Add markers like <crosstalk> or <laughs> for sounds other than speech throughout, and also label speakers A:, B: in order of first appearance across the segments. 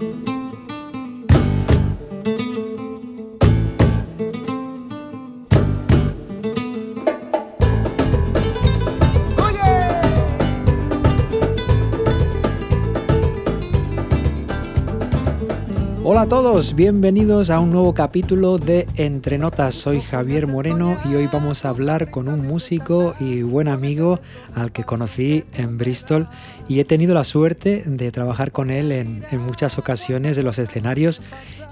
A: Hola a todos, bienvenidos a un nuevo capítulo de Entre Notas. Soy Javier Moreno y hoy vamos a hablar con un músico y buen amigo al que conocí en Bristol y he tenido la suerte de trabajar con él en, muchas ocasiones en los escenarios.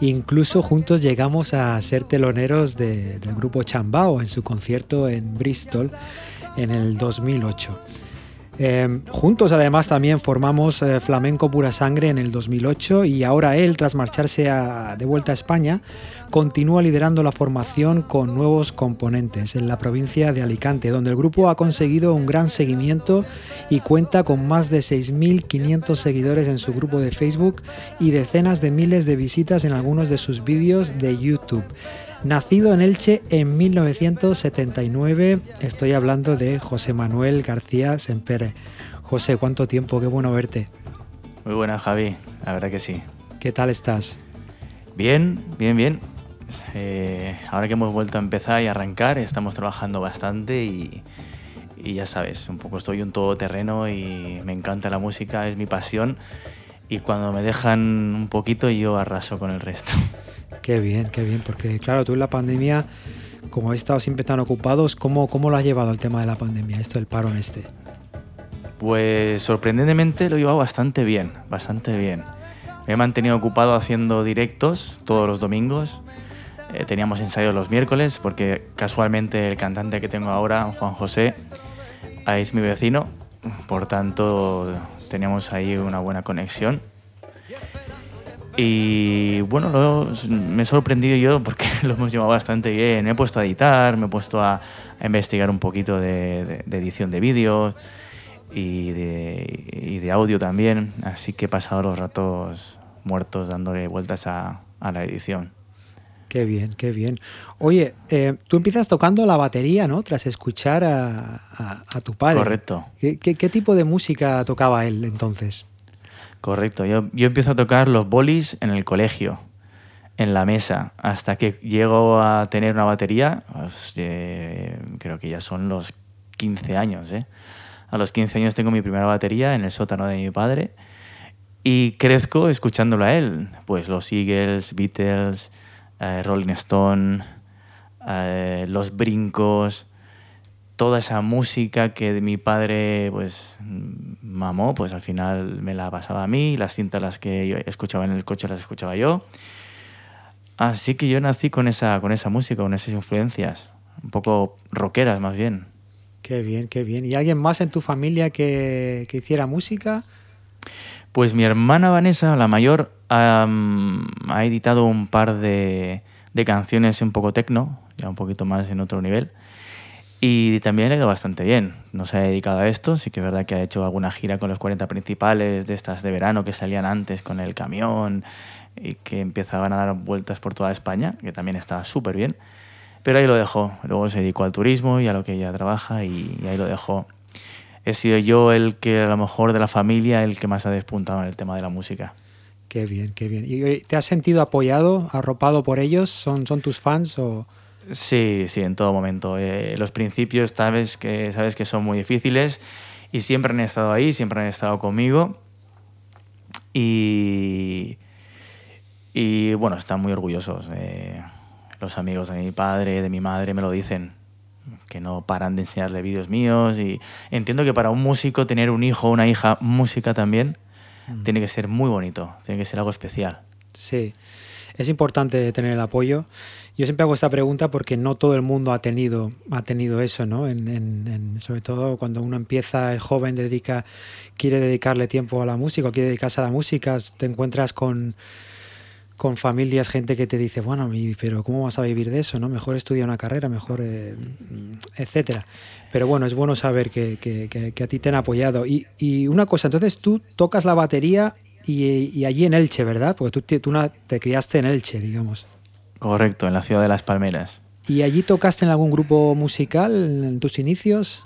A: Incluso juntos llegamos a ser teloneros del grupo Chambao en su concierto en Bristol en el 2008. Em, juntos además también formamos eh, Flamenco Pura Sangre en el 2008 y ahora él, tras marcharse de vuelta a España, continúa liderando la formación con nuevos componentes en la provincia de Alicante, donde el grupo ha conseguido un gran seguimiento y cuenta con más de 6.500 seguidores en su grupo de Facebook y decenas de miles de visitas en algunos de sus vídeos de YouTube. Nacido en Elche en 1979, estoy hablando de José Manuel García Sempere. José, ¿cuánto tiempo? Qué bueno verte.
B: Muy buena, Javi, la verdad que sí.
A: ¿Qué tal estás?
B: Bien, bien, bien. Eh, ahora que hemos vuelto a empezar y arrancar, estamos trabajando bastante y, y ya sabes, un poco estoy un todoterreno y me encanta la música, es mi pasión y cuando me dejan un poquito yo arraso con el resto.
A: Qué bien, qué bien, porque claro, tú en la pandemia, como has estado siempre tan ocupados, ¿cómo, cómo lo has llevado el tema de la pandemia, esto del paro en este?
B: Pues sorprendentemente lo he llevado bastante bien, bastante bien. Me he mantenido ocupado haciendo directos todos los domingos. Eh, teníamos ensayos los miércoles porque casualmente el cantante que tengo ahora, Juan José, es mi vecino. Por tanto, teníamos ahí una buena conexión y bueno, me he sorprendido yo porque <laughs> lo hemos llevado bastante bien. Me he puesto a editar, me he puesto a, investigar un poquito de, edición de vídeos y de, audio también. Así que he pasado los ratos muertos dándole vueltas a, la edición.
A: Qué bien, qué bien. Oye, eh, tú empiezas tocando la batería, ¿no? Tras escuchar a, tu padre.
B: Correcto.
A: qué tipo de música tocaba él entonces?
B: Correcto. Yo, yo empiezo a tocar los bolis en el colegio, en la mesa, hasta que llego a tener una batería, eh, creo que ya son los 15 años. ¿eh? A los 15 años tengo mi primera batería en el sótano de mi padre y crezco escuchándolo a él. Pues los Eagles, Beatles, eh, Rolling Stone, los brincos, toda esa música que mi padre pues mamó, pues al final me la pasaba a mí, las cintas las que yo escuchaba en el coche las escuchaba yo. Así que yo nací con esa, con esa música, con esas influencias, un poco rockeras más bien.
A: Qué bien, qué bien. ¿Y alguien más en tu familia que, hiciera música?
B: Pues mi hermana Vanessa, la mayor, ha editado un par de, de canciones un poco tecno, ya un poquito más en otro nivel. Y también le ha ido bastante bien. No se ha dedicado a esto, sí que es verdad que ha hecho alguna gira con los 40 principales de estas de verano que salían antes con el camión y que empezaban a dar vueltas por toda España, que también estaba súper bien. Pero ahí lo dejó. Luego se dedicó al turismo y a lo que ella trabaja y, ahí lo dejó. He sido yo el que a lo mejor de la familia el que más ha despuntado en el tema de la música.
A: Qué bien, qué bien. ¿Y te has sentido apoyado, arropado por ellos? ¿Son, son tus fans o...?
B: Sí, sí, en todo momento. Eh, los principios sabes que, sabes que son muy difíciles y siempre han estado ahí, siempre han estado conmigo. Y, y bueno, están muy orgullosos. los amigos de mi padre, de mi madre me lo dicen, que no paran de enseñarle vídeos míos. Y entiendo que para un músico tener un hijo o una hija música también mm. tiene que ser muy bonito, tiene que ser algo especial.
A: Sí, es importante tener el apoyo yo siempre hago esta pregunta porque no todo el mundo ha tenido, ha tenido eso, ¿no? En, sobre todo cuando uno empieza, el joven dedica, quiere dedicarle tiempo a la música quiere dedicarse a la música, te encuentras con, con familias, gente que te dice, bueno, pero ¿cómo vas a vivir de eso? ¿no? Mejor estudia una carrera, mejor, eh, etcétera. Pero bueno, es bueno saber que, a ti te han apoyado. Y, una cosa, entonces tú tocas la batería y, allí en Elche, ¿verdad? Porque tú, tú te criaste en Elche, digamos.
B: Correcto, en la ciudad de Las Palmeras.
A: ¿Y allí tocaste en algún grupo musical en tus inicios?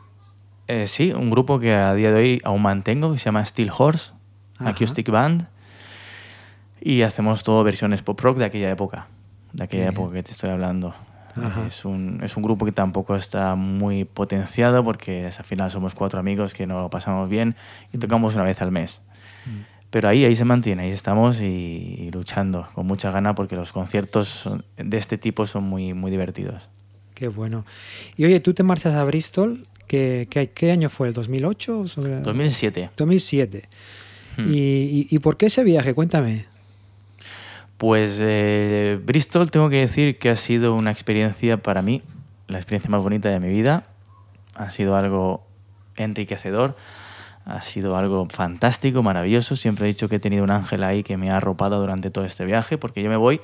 B: Eh, sí, un grupo que a día de hoy aún mantengo, que se llama Steel Horse, Acoustic Band. Y hacemos todo versiones pop rock de aquella época, de aquella época que te estoy hablando. Es un, es un, grupo que tampoco está muy potenciado porque al final somos cuatro amigos que no lo pasamos bien y tocamos una vez al mes. Pero ahí, ahí se mantiene, ahí estamos y, luchando con mucha gana porque los conciertos de este tipo son muy, muy divertidos.
A: Qué bueno. Y oye, tú te marchas a Bristol, ¿qué, qué, año fue? ¿El 2008?
B: 2007.
A: 2007. ¿Y, y, por qué ese viaje? Cuéntame.
B: Pues eh, Bristol tengo que decir que ha sido una experiencia para mí, la experiencia más bonita de mi vida. Ha sido algo enriquecedor, ha sido algo fantástico, maravilloso. Siempre he dicho que he tenido un ángel ahí que me ha arropado durante todo este viaje, porque yo me voy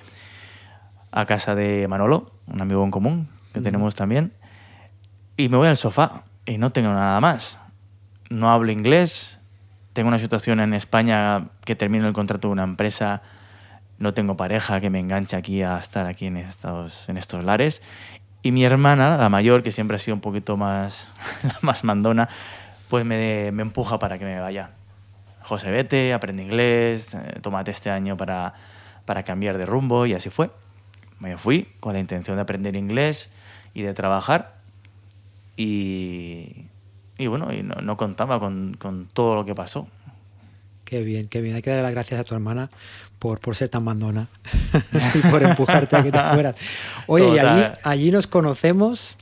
B: a casa de Manolo, un amigo en común que tenemos también, y me voy al sofá y no tengo nada más. No hablo inglés, tengo una situación en España que termino el contrato de una empresa no tengo pareja que me enganche aquí a estar aquí en estos, en estos lares. Y mi hermana, la mayor, que siempre ha sido un poquito más, <laughs> más mandona, pues me, me empuja para que me vaya. José, vete, aprende inglés, eh, tómate este año para, para cambiar de rumbo y así fue. Me fui con la intención de aprender inglés y de trabajar y, y bueno, y no, no contaba con, con, todo lo que pasó.
A: Qué bien, qué bien. Hay que darle las gracias a tu hermana por, por ser tan mandona <laughs> y por empujarte a que te fueras. <laughs> Oye, y allí, allí nos conocemos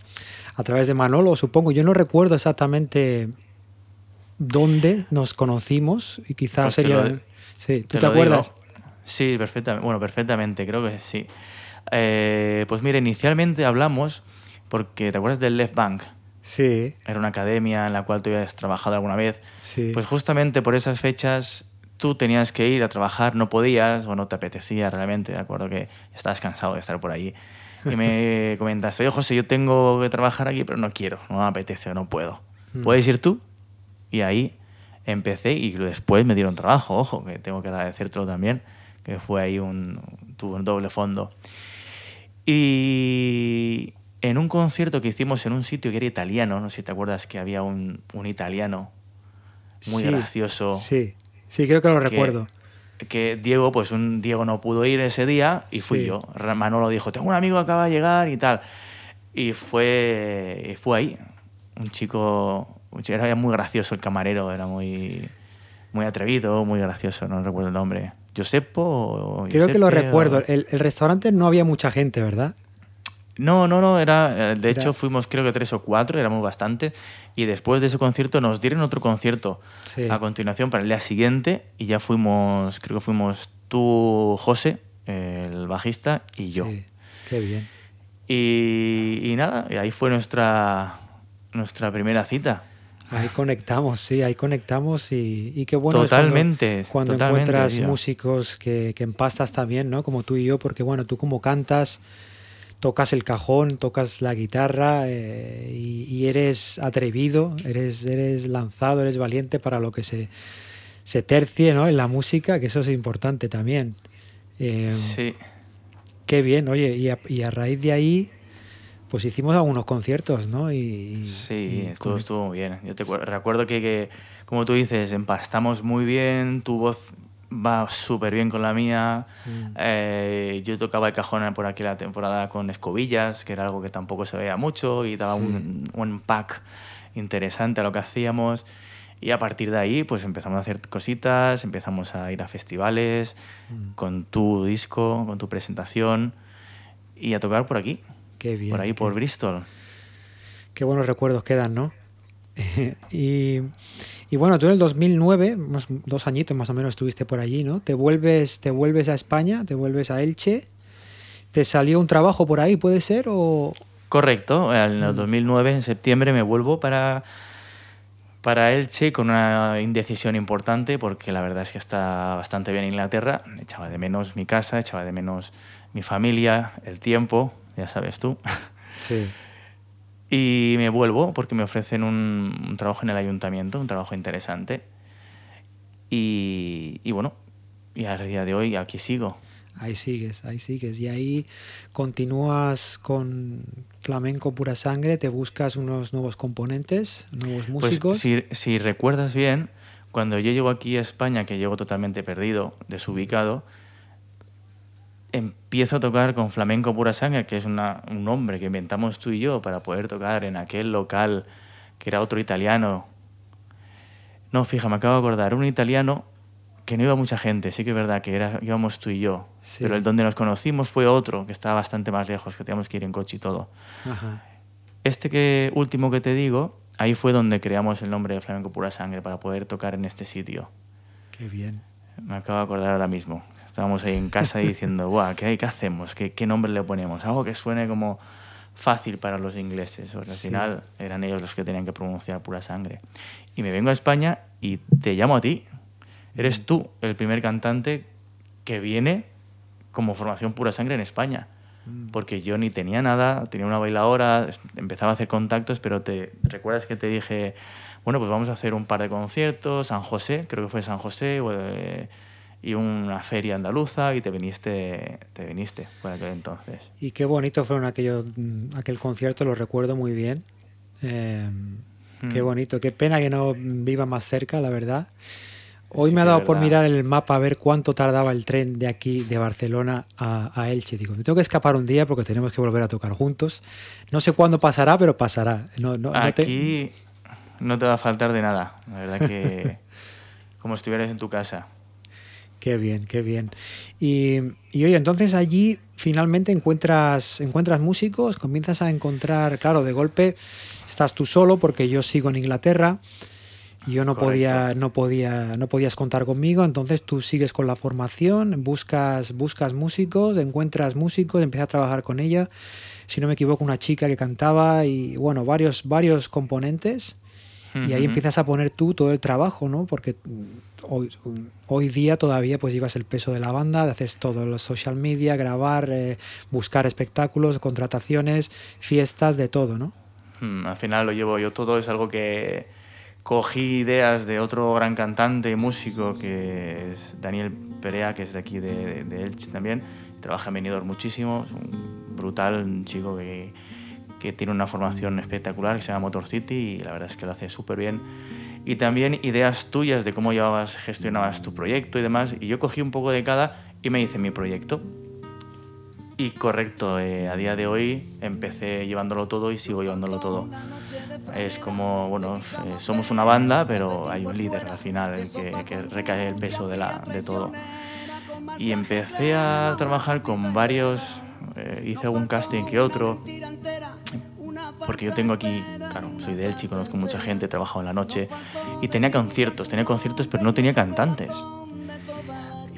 A: a través de Manolo, supongo. Yo no recuerdo exactamente dónde nos conocimos y quizás pues sería... sí, ¿tú te, acuerdas?
B: Sí, perfectamente. Bueno, perfectamente, creo que sí. Eh, pues mira, inicialmente hablamos porque te acuerdas del Left Bank.
A: Sí.
B: Era una academia en la cual tú habías trabajado alguna vez. Sí. Pues justamente por esas fechas tú tenías que ir a trabajar, no podías o no te apetecía realmente, de acuerdo que estabas cansado de estar por allí. Y me <laughs> comentaste, oye José, yo tengo que trabajar aquí, pero no quiero, no me apetece, no puedo. Mm. ¿Puedes ir tú? Y ahí empecé y después me dieron trabajo, ojo, que tengo que agradecértelo también, que fue ahí un, tuvo un doble fondo. Y en un concierto que hicimos en un sitio que era italiano, no sé si te acuerdas que había un, un italiano muy gracioso.
A: Sí Sí, creo que lo recuerdo.
B: Que Diego, pues un Diego no pudo ir ese día y fui yo. Manolo dijo, tengo un amigo que acaba de llegar y tal. Y fue, fue ahí. Un chico, era muy gracioso el camarero, era muy, muy atrevido, muy gracioso, no recuerdo el nombre. Josepo.
A: Creo que lo recuerdo. El, el, restaurante no había mucha gente, ¿verdad?
B: No, no, no, era, eh, de hecho fuimos creo que tres o cuatro, éramos bastante, y después de ese concierto nos dieron otro concierto a continuación para el día siguiente y ya fuimos, creo que fuimos tú, José, el bajista, y yo. Sí,
A: qué bien.
B: Y, nada, y ahí fue nuestra, nuestra primera cita.
A: Ahí conectamos, sí, ahí conectamos y, qué bueno
B: totalmente,
A: es cuando, encuentras músicos que, que empastas también, ¿no? Como tú y yo, porque bueno, tú como cantas tocas el cajón, tocas la guitarra eh, y, eres atrevido, eres, eres lanzado, eres valiente para lo que se, se tercie ¿no? en la música, que eso es importante también.
B: Eh, sí.
A: Qué bien, oye, y a, y a, raíz de ahí, pues hicimos algunos conciertos, ¿no? Y,
B: sí, estuvo, estuvo muy bien. Yo te recuerdo que, que, como tú dices, empastamos muy bien, tu voz va súper bien con la mía. Mm. Eh, yo tocaba el cajón por aquí la temporada con escobillas, que era algo que tampoco se veía mucho y daba un, un, pack interesante a lo que hacíamos. Y a partir de ahí, pues empezamos a hacer cositas, empezamos a ir a festivales mm. con tu disco, con tu presentación y a tocar por aquí.
A: Qué bien.
B: Por ahí, por Bristol.
A: Qué buenos recuerdos quedan, ¿no? <laughs> y y bueno, tú en el 2009, dos añitos más o menos estuviste por allí, ¿no? Te vuelves, te vuelves a España, te vuelves a Elche. ¿Te salió un trabajo por ahí, puede ser? O...
B: Correcto, en el 2009, en septiembre, me vuelvo para, para Elche con una indecisión importante porque la verdad es que está bastante bien Inglaterra. Echaba de menos mi casa, echaba de menos mi familia, el tiempo, ya sabes tú.
A: Sí.
B: Y me vuelvo porque me ofrecen un, trabajo en el ayuntamiento, un trabajo interesante. Y, y, bueno, y a día de hoy aquí sigo.
A: Ahí sigues, ahí sigues. Y ahí continúas con flamenco pura sangre, te buscas unos nuevos componentes, nuevos pues músicos.
B: si, si recuerdas bien, cuando yo llego aquí a España, que llego totalmente perdido, desubicado, empiezo a tocar con Flamenco Pura Sangre, que es un nombre que inventamos tú y yo para poder tocar en aquel local que era otro italiano. No, fija, me acabo de acordar, un italiano que no iba mucha gente, sí que es verdad que era, íbamos tú y yo, pero el donde nos conocimos fue otro, que estaba bastante más lejos, que teníamos que ir en coche y todo. Este que, último que te digo, ahí fue donde creamos el nombre de Flamenco Pura Sangre para poder tocar en este sitio.
A: Qué bien.
B: Me acabo de acordar ahora mismo. Estábamos ahí en casa diciendo, <laughs> Buah, ¿qué, ¿qué hacemos? ¿Qué, ¿Qué nombre le ponemos? Algo que suene como fácil para los ingleses, al final eran ellos los que tenían que pronunciar pura sangre. Y me vengo a España y te llamo a ti. Eres tú el primer cantante que viene como formación pura sangre en España. Mm. Porque yo ni tenía nada, tenía una bailadora, empezaba a hacer contactos, pero te recuerdas que te dije, bueno, pues vamos a hacer un par de conciertos, San José, creo que fue San José, o, y una feria andaluza y te viniste, te viniste por aquel entonces.
A: Y qué bonito fueron aquello, mm, aquel concierto, lo recuerdo muy bien. Em, qué bonito, qué pena que no viva más cerca, la verdad. Hoy me ha dado por mirar el mapa a ver cuánto tardaba el tren de aquí, de Barcelona a, Elche. Digo, me tengo que escapar un día porque tenemos que volver a tocar juntos. No sé cuándo pasará, pero pasará. No, no,
B: aquí no te... va a faltar de nada. La verdad que <laughs> como estuvieras en tu casa.
A: Qué bien, qué bien. Y, y, oye, entonces allí finalmente encuentras, encuentras músicos, comienzas a encontrar, claro, de golpe estás tú solo porque yo sigo en Inglaterra. y Yo no podía, no podía, no podías contar conmigo, entonces tú sigues con la formación, buscas, buscas músicos, encuentras músicos, empiezas a trabajar con ella. Si no me equivoco, una chica que cantaba y bueno, varios, varios componentes. Y ahí empiezas a poner tú todo el trabajo, ¿no? Porque hoy, hoy día todavía pues llevas el peso de la banda, haces todo, los social media, grabar, eh, buscar espectáculos, contrataciones, fiestas, de todo, ¿no?
B: Hmm, al final lo llevo yo todo, es algo que cogí ideas de otro gran cantante y músico que es Daniel Perea, que es de aquí de, Elche también, trabaja en Benidorm muchísimo, es un brutal, un chico que que tiene una formación espectacular que se llama Motor City y la verdad es que lo hace súper bien. Y también ideas tuyas de cómo llevabas, gestionabas tu proyecto y demás. Y yo cogí un poco de cada y me hice mi proyecto. Y correcto, eh, a día de hoy empecé llevándolo todo y sigo llevándolo todo. Es como, bueno, eh, somos una banda, pero hay un líder al final, el que, que recae el peso de, la, de todo. Y empecé a trabajar con varios, eh, hice algún casting que otro, porque yo tengo aquí, claro, soy de Elche, conozco mucha gente, he trabajado en la noche y tenía conciertos, tenía conciertos, pero no tenía cantantes.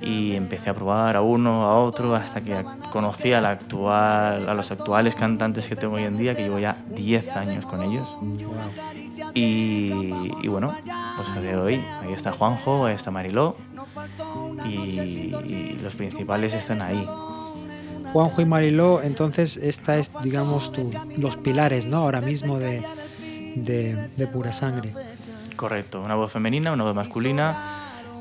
B: Y empecé a probar a uno, a otro, hasta que conocí a, la actual, a los actuales cantantes que tengo hoy en día, que llevo ya 10 años con ellos. Y, bueno, pues a de hoy, ahí está Juanjo, ahí está Mariló, y los principales están ahí.
A: Juanjo y Mariló, entonces esta es, digamos, tu, los pilares, ¿no? Ahora mismo de, de, pura sangre.
B: Correcto, una voz femenina, una voz masculina.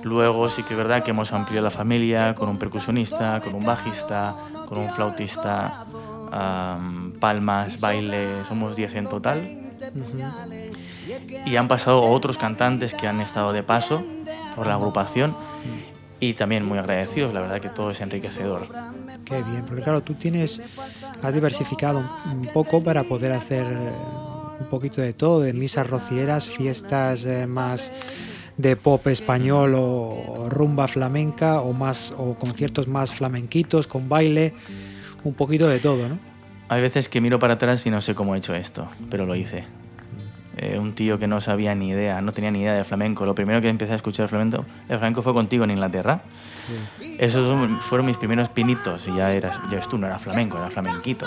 B: Luego sí que es verdad que hemos ampliado la familia con un percusionista, con un bajista, con un flautista, palmas, baile, somos 10 en total. Y han pasado otros cantantes que han estado de paso por la agrupación y también muy agradecidos, la verdad que todo es enriquecedor.
A: Qué bien, porque claro, tú tienes, has diversificado un poco para poder hacer eh, un poquito de todo, de misas rocieras, fiestas eh, más de pop español o rumba flamenca o más o conciertos más flamenquitos con baile, un poquito de todo, ¿no?
B: Hay veces que miro para atrás y no sé cómo he hecho esto, pero lo hice. Eh, un tío que no sabía ni idea, no tenía ni idea de flamenco. Lo primero que empecé a escuchar flamenco, el flamenco fue contigo en Inglaterra. Esos fueron mis primeros pinitos y ya eras, ya ves tú, no era flamenco, era flamenquito.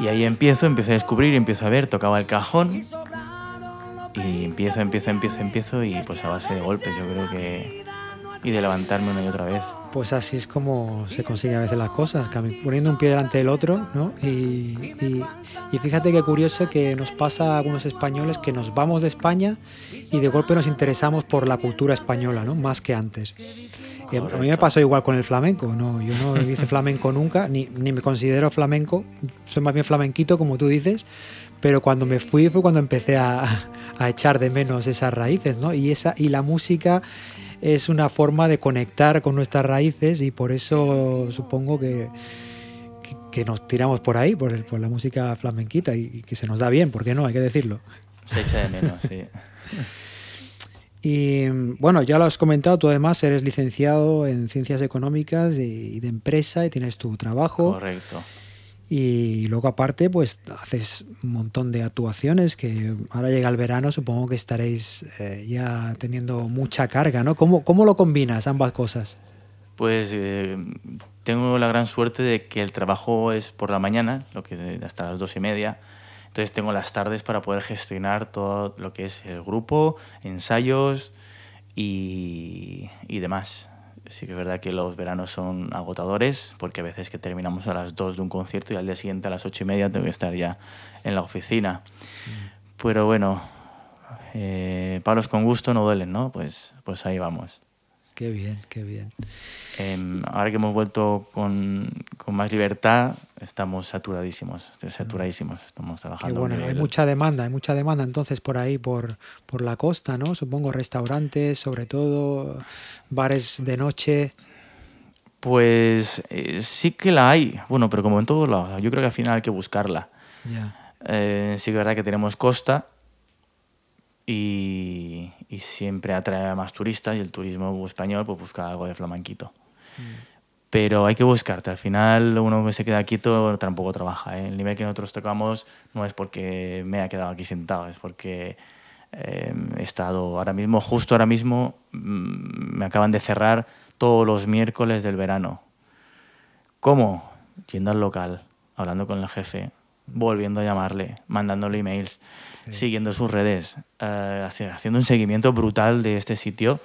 B: Y ahí empiezo, empiezo a descubrir, empiezo a ver, tocaba el cajón y empiezo, empiezo, empiezo, empiezo y pues a base de golpes yo creo que... y de levantarme una y otra vez
A: pues así es como se consiguen a veces las cosas, poniendo un pie delante del otro, ¿no? Y, fíjate qué curioso que nos pasa a algunos españoles que nos vamos de España y de golpe nos interesamos por la cultura española, ¿no? Más que antes. a mí me pasó igual con el flamenco, ¿no? Yo no <laughs> hice flamenco nunca, ni, ni me considero flamenco, soy más bien flamenquito, como tú dices, pero cuando me fui fue cuando empecé a, a echar de menos esas raíces, ¿no? Y, esa, y la música es una forma de conectar con nuestras raíces y por eso supongo que, que, nos tiramos por ahí, por, por la música flamenquita y, que se nos da bien, ¿por qué no? Hay que decirlo.
B: Se echa de menos, sí. <laughs>
A: Y bueno, ya lo has comentado, tú además eres licenciado en Ciencias Económicas y de Empresa y tienes tu trabajo.
B: Correcto.
A: Y luego aparte, pues haces un montón de actuaciones que ahora llega el verano, supongo que estaréis eh, ya teniendo mucha carga, ¿no? ¿Cómo, ¿Cómo, lo combinas ambas cosas?
B: Pues eh, tengo la gran suerte de que el trabajo es por la mañana, lo que hasta las dos y media. Entonces tengo las tardes para poder gestionar todo lo que es el grupo, ensayos y, y demás. Sí que es verdad que los veranos son agotadores, porque a veces que terminamos a las 2 de un concierto y al día siguiente a las 8 y media tengo que estar ya en la oficina. Mm. Pero bueno, eh, palos con gusto no duelen, ¿no? Pues, pues ahí vamos.
A: Qué bien, qué bien.
B: Em, ahora que hemos vuelto con, con, más libertad, estamos saturadísimos, saturadísimos, estamos trabajando.
A: Qué bueno, hay mucha demanda, hay mucha demanda entonces por ahí, por, por la costa, ¿no? Supongo restaurantes, sobre todo, bares de noche.
B: Pues eh, sí que la hay, bueno, pero como en todos lados, yo creo que al final hay que buscarla. Eh, sí que es verdad que tenemos costa, y, siempre atrae a más turistas y el turismo español pues busca algo de flamanquito. Mm. Pero hay que buscarte. Al final, uno que se queda quieto tampoco trabaja. ¿eh? El nivel que nosotros tocamos no es porque me haya quedado aquí sentado, es porque eh, he estado ahora mismo, justo ahora mismo, mm, me acaban de cerrar todos los miércoles del verano. ¿Cómo? Yendo al local, hablando con el jefe, volviendo a llamarle, mandándole emails, siguiendo sus redes, eh, haciendo un seguimiento brutal de este sitio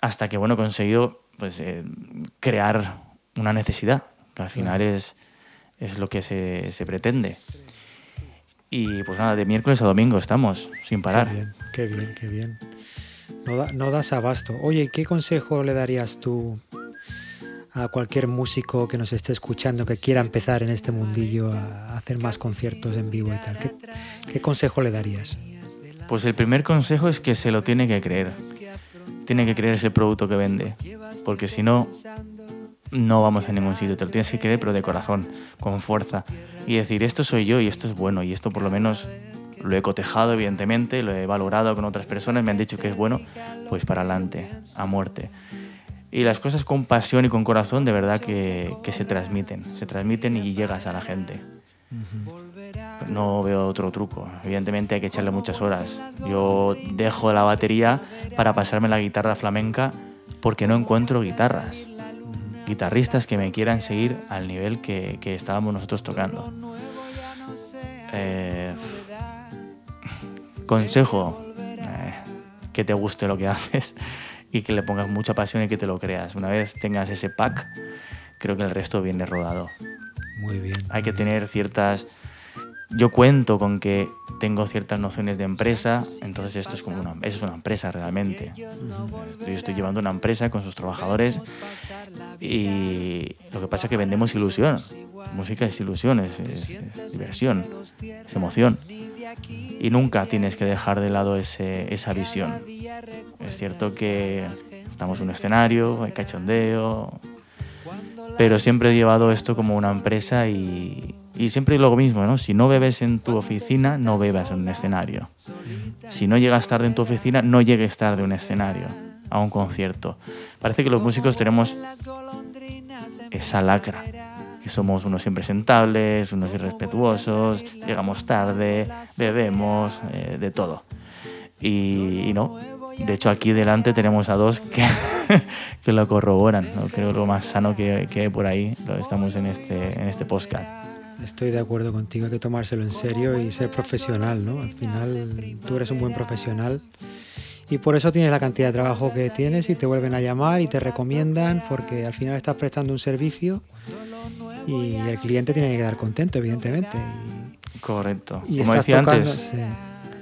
B: hasta que, bueno, he conseguido pues, eh, crear una necesidad, que al final es, es lo que se, se, pretende. Y pues nada, de miércoles a domingo estamos, sin parar.
A: Qué bien, qué bien, qué bien. No, no das abasto. Oye, ¿qué consejo le darías tú a cualquier músico que nos esté escuchando que quiera empezar en este mundillo a hacer más conciertos en vivo y tal? ¿Qué, consejo le darías?
B: Pues el primer consejo es que se lo tiene que creer. Tiene que creer ese producto que vende. Porque si no, no vamos a ningún sitio. Te lo tienes que creer, pero de corazón, con fuerza. Y decir, esto soy yo y esto es bueno. Y esto por lo menos lo he cotejado, evidentemente, lo he valorado con otras personas, me han dicho que es bueno, pues para adelante, a muerte. Y las cosas con pasión y con corazón de verdad que, que se transmiten, se transmiten y llegas a la gente. No veo otro truco. Evidentemente hay que echarle muchas horas. Yo dejo la batería para pasarme la guitarra flamenca porque no encuentro guitarras. Guitarristas que me quieran seguir al nivel que, que estábamos nosotros tocando. Eh, consejo, eh, que te guste lo que <laughs> haces y que le pongas mucha pasión y que te lo creas. Una vez tengas ese pack, creo que el resto viene rodado.
A: Muy bien.
B: Hay que tener ciertas... Yo cuento con que tengo ciertas nociones de empresa, entonces esto es como una, es una empresa realmente. Yo estoy llevando una empresa con sus trabajadores y lo que pasa es que vendemos ilusión. Música es ilusión, es, diversión, es emoción. Y nunca tienes que dejar de lado esa visión. Es cierto que estamos en un escenario, hay cachondeo, pero siempre he llevado esto como una empresa y, y siempre lo mismo, ¿no? Si no bebes en tu oficina, no bebas en un escenario. Si no llegas tarde en tu oficina, no llegues tarde a un escenario, a un concierto. Parece que los músicos tenemos esa lacra, somos unos impresentables, unos irrespetuosos, llegamos tarde, bebemos, eh, de todo. Y, y no, de hecho, aquí delante tenemos a dos que, <laughs> que lo corroboran. ¿no? Creo lo más sano que, que, hay por ahí lo estamos en este, en este podcast.
A: Estoy de acuerdo contigo, hay que tomárselo en serio y ser profesional, ¿no? Al final tú eres un buen profesional y por eso tienes la cantidad de trabajo que tienes y te vuelven a llamar y te recomiendan porque al final estás prestando un servicio y el cliente tiene que quedar contento, evidentemente.
B: Correcto. Como decía antes,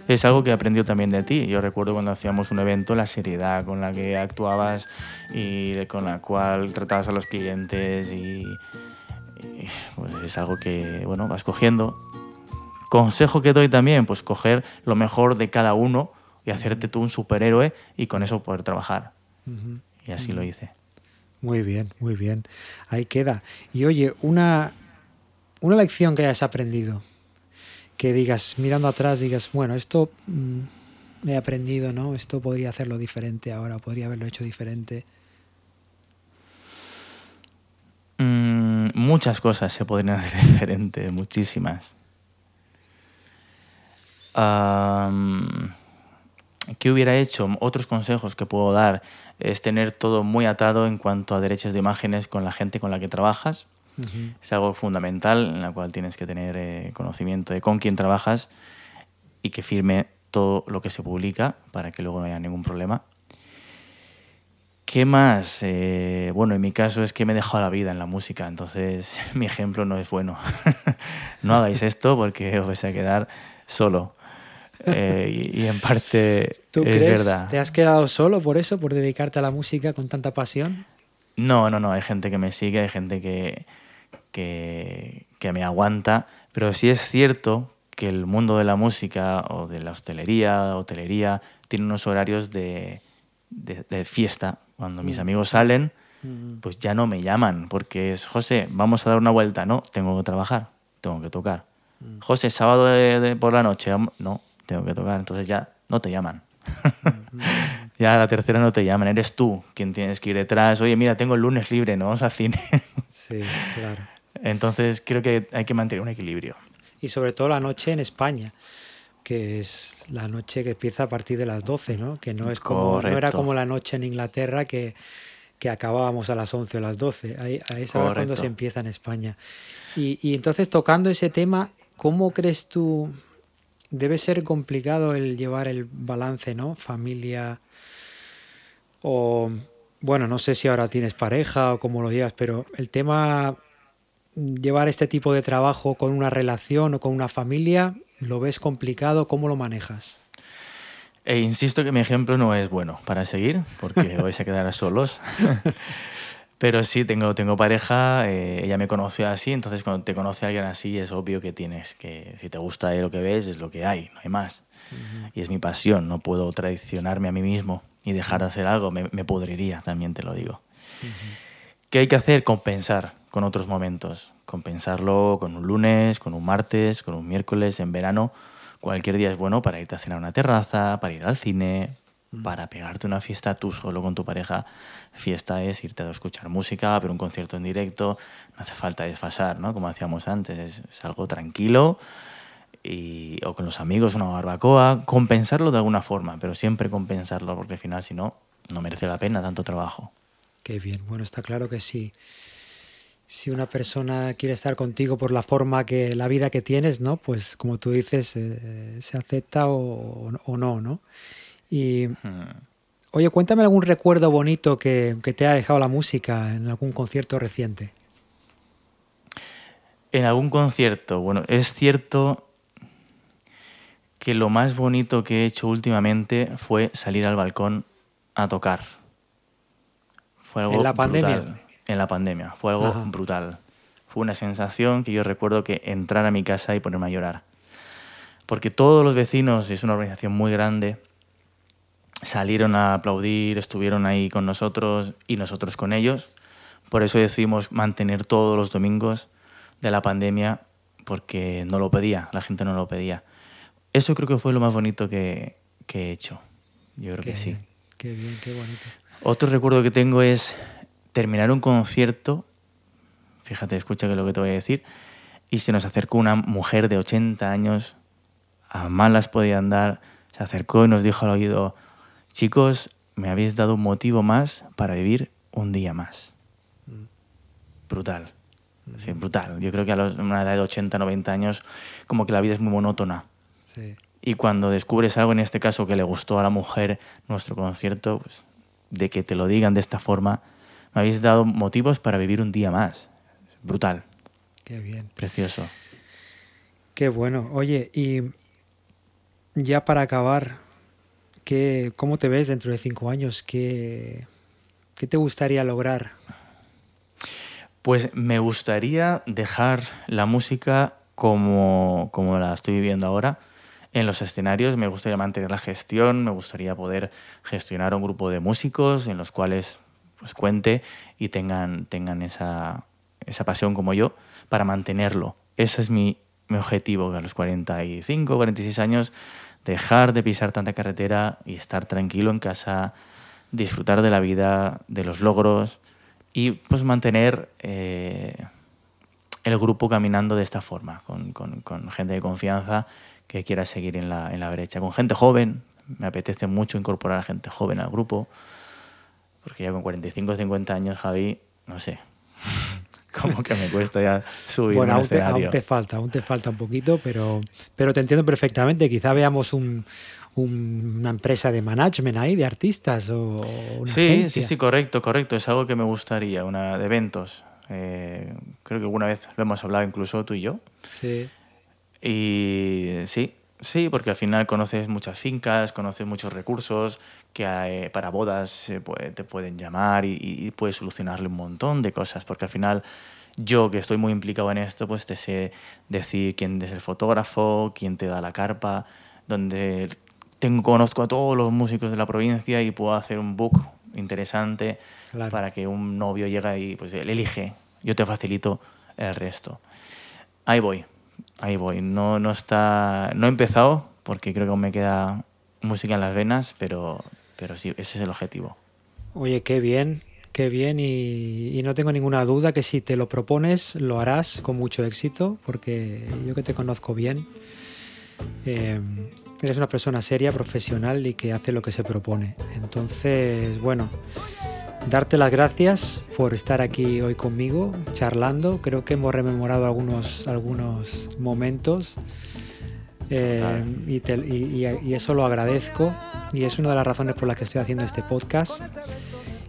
B: es algo que he aprendido también de ti. Yo recuerdo cuando hacíamos un evento, la seriedad con la que actuabas y con la cual tratabas a los clientes y, pues es algo que, bueno, vas cogiendo. Consejo que doy también, pues coger lo mejor de cada uno y hacerte tú un superhéroe y con eso poder trabajar. Y así lo hice.
A: Muy bien, muy bien. Ahí queda. Y oye, una, una lección que hayas aprendido, que digas, mirando atrás, digas, bueno, esto mm, he aprendido, ¿no? Esto podría hacerlo diferente ahora, podría haberlo hecho diferente.
B: Mm, muchas cosas se podrían hacer <laughs> diferente, muchísimas. ¿Qué hubiera hecho? Otros consejos que puedo dar es tener todo muy atado en cuanto a derechos de imágenes con la gente con la que trabajas. Es algo fundamental en la cual tienes que tener eh, conocimiento de con quién trabajas y que firme todo lo que se publica para que luego no haya ningún problema. ¿Qué más? Eh, bueno, en mi caso es que me he dejado la vida en la música, entonces <laughs> mi ejemplo no es bueno. <laughs> no hagáis esto porque os vais a quedar solo. Eh, y, en parte
A: ¿Tú
B: es
A: crees,
B: verdad.
A: ¿Te has quedado solo por eso, por dedicarte a la música con tanta pasión?
B: No, no, no. Hay gente que me sigue, hay gente que, que, me aguanta. Pero sí es cierto que el mundo de la música o de la hostelería, hotelería, tiene unos horarios de, de, fiesta. Cuando mis mm. amigos salen, mm. pues ya no me llaman porque es, José, vamos a dar una vuelta. No, tengo que trabajar, tengo que tocar. Mm. José, sábado por la noche, no, tengo que tocar. Entonces ya no te llaman. <laughs> ya a la tercera no te llaman, eres tú quien tienes que ir detrás. Oye, mira, tengo el lunes libre, no vamos al cine. <laughs>
A: sí, claro.
B: Entonces creo que hay que mantener un equilibrio.
A: Y sobre todo la noche en España, que es la noche que empieza a partir de las 12, ¿no? Que no, es como, no era como la noche en Inglaterra que, que acabábamos a las 11 o las 12. Ahí, ahí es cuando se empieza en España. Y, y entonces tocando ese tema, ¿cómo crees tú debe ser complicado el llevar el balance, ¿no? Familia o, bueno, no sé si ahora tienes pareja o cómo lo digas, pero el tema llevar este tipo de trabajo con una relación o con una familia, ¿lo ves complicado? ¿Cómo lo manejas?
B: E insisto que mi ejemplo no es bueno para seguir, porque <laughs> vais a quedar solos. <laughs> Pero sí, tengo, tengo pareja, eh, ella me conoció así, entonces cuando te conoce alguien así es obvio que tienes que, si te gusta lo que ves, es lo que hay, no hay más. Y es mi pasión, no puedo traicionarme a mí mismo y dejar de hacer algo, me, me pudriría, también te lo digo. ¿Qué hay que hacer? Compensar con otros momentos, compensarlo con un lunes, con un martes, con un miércoles, en verano. Cualquier día es bueno para irte a cenar a una terraza, para ir al cine, para pegarte una fiesta tú solo con tu pareja. Fiesta es irte a escuchar música, ver un concierto en directo, no hace falta desfasar, ¿no? Como hacíamos antes, es, algo tranquilo. Y, o con los amigos una barbacoa, compensarlo de alguna forma, pero siempre compensarlo, porque al final si no, no merece la pena tanto trabajo.
A: Qué bien, bueno, está claro que sí. Si una persona quiere estar contigo por la forma que la vida que tienes, ¿no? Pues como tú dices, eh, se acepta o, o no, ¿no? Y, oye, cuéntame algún recuerdo bonito que, te ha dejado la música en algún concierto reciente.
B: En algún concierto, bueno, es cierto que lo más bonito que he hecho últimamente fue salir al balcón a tocar.
A: Fue algo ¿En la pandemia?
B: En la pandemia, fue algo brutal. Fue una sensación que yo recuerdo que entrar a mi casa y ponerme a llorar. Porque todos los vecinos, es una organización muy grande, salieron a aplaudir, estuvieron ahí con nosotros y nosotros con ellos. Por eso decidimos mantener todos los domingos de la pandemia porque no lo pedía, la gente no lo pedía. Eso creo que fue lo más bonito que, he hecho. Yo creo que sí.
A: Qué bien, qué bonito.
B: Otro recuerdo que tengo es terminar un concierto, fíjate, escucha que lo que te voy a decir, y se nos acercó una mujer de 80 años, a malas podía andar, se acercó y nos dijo al oído, Chicos, me habéis dado un motivo más para vivir un día más. Mm. Brutal. Sí, brutal. Yo creo que a una edad de 80, 90 años, como que la vida es muy monótona. Y cuando descubres algo, en este caso, que le gustó a la mujer nuestro concierto, pues, de que te lo digan de esta forma, me habéis dado motivos para vivir un día más. Brutal.
A: Qué bien.
B: Precioso.
A: Qué bueno. Oye, y ya para acabar, ¿Cómo te ves dentro de cinco años? ¿Qué, ¿Qué te gustaría lograr?
B: Pues me gustaría dejar la música como, como la estoy viviendo ahora, en los escenarios, me gustaría mantener la gestión, me gustaría poder gestionar un grupo de músicos en los cuales pues cuente y tengan, tengan esa, esa pasión como yo para mantenerlo. Ese es mi, mi objetivo a los 45, 46 años, dejar de pisar tanta carretera y estar tranquilo en casa, disfrutar de la vida, de los logros y pues mantener eh, el grupo caminando de esta forma, con, con, con, gente de confianza que quiera seguir en la, en la brecha, con gente joven. Me apetece mucho incorporar a gente joven al grupo, porque ya con 45 o 50 años, Javi, no sé, como que me cuesta ya subir
A: bueno, aún te, aún te, falta, aún te falta un poquito, pero, pero te entiendo perfectamente. Quizá veamos un, un, una empresa de management ahí, de artistas o una
B: Sí,
A: agencia.
B: sí, sí, correcto, correcto. Es algo que me gustaría, una de eventos. Eh, creo que alguna vez lo hemos hablado incluso tú y yo.
A: Sí.
B: Y sí, sí, porque al final conoces muchas fincas, conoces muchos recursos que hay, para bodas eh, te pueden llamar y, y, puedes solucionarle un montón de cosas, porque al final yo que estoy muy implicado en esto, pues te sé decir quién es el fotógrafo, quién te da la carpa, donde tengo, conozco a todos los músicos de la provincia y puedo hacer un book interesante
A: Claro.
B: para que un novio llegue y pues él elige, yo te facilito el resto. Ahí voy, ahí voy. No, no, está, no he empezado porque creo que aún me queda música en las venas, pero, pero sí, ese es el objetivo.
A: Oye, qué bien, qué bien y, no tengo ninguna duda que si te lo propones lo harás con mucho éxito porque yo que te conozco bien, eh, eres una persona seria, profesional y que hace lo que se propone. Entonces, bueno, darte las gracias por estar aquí hoy conmigo charlando. Creo que hemos rememorado algunos, algunos momentos. Eh, y, eso lo agradezco y es una de las razones por las que estoy haciendo este podcast.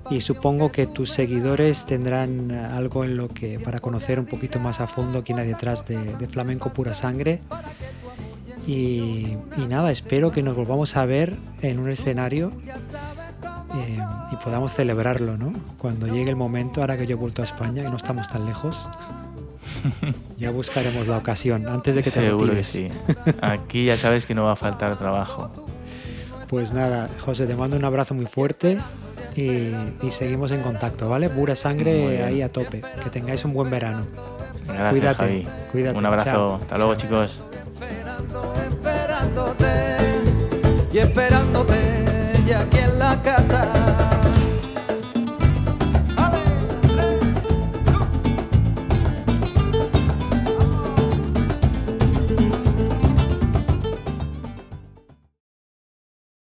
A: Y supongo que tus seguidores tendrán algo en lo que para conocer un poquito más a fondo quién hay detrás de, flamenco pura sangre. Y, y, nada espero que nos volvamos a ver en un escenario eh, y podamos celebrarlo ¿no? cuando llegue el momento ahora que yo he vuelto a España y no estamos tan lejos ya buscaremos la ocasión antes de que te
B: Seguro
A: retires.
B: que sí. Aquí ya sabes que no va a faltar trabajo.
A: Pues nada, José, te mando un abrazo muy fuerte y, y seguimos en contacto, ¿vale? Pura sangre ahí a tope. Que tengáis un buen verano.
B: Gracias,
A: cuídate,
B: Javi.
A: cuídate.
B: Un abrazo.
A: Chao.
B: Hasta luego,
A: Chao.
B: chicos.
C: Esperando, esperándote y esperándote.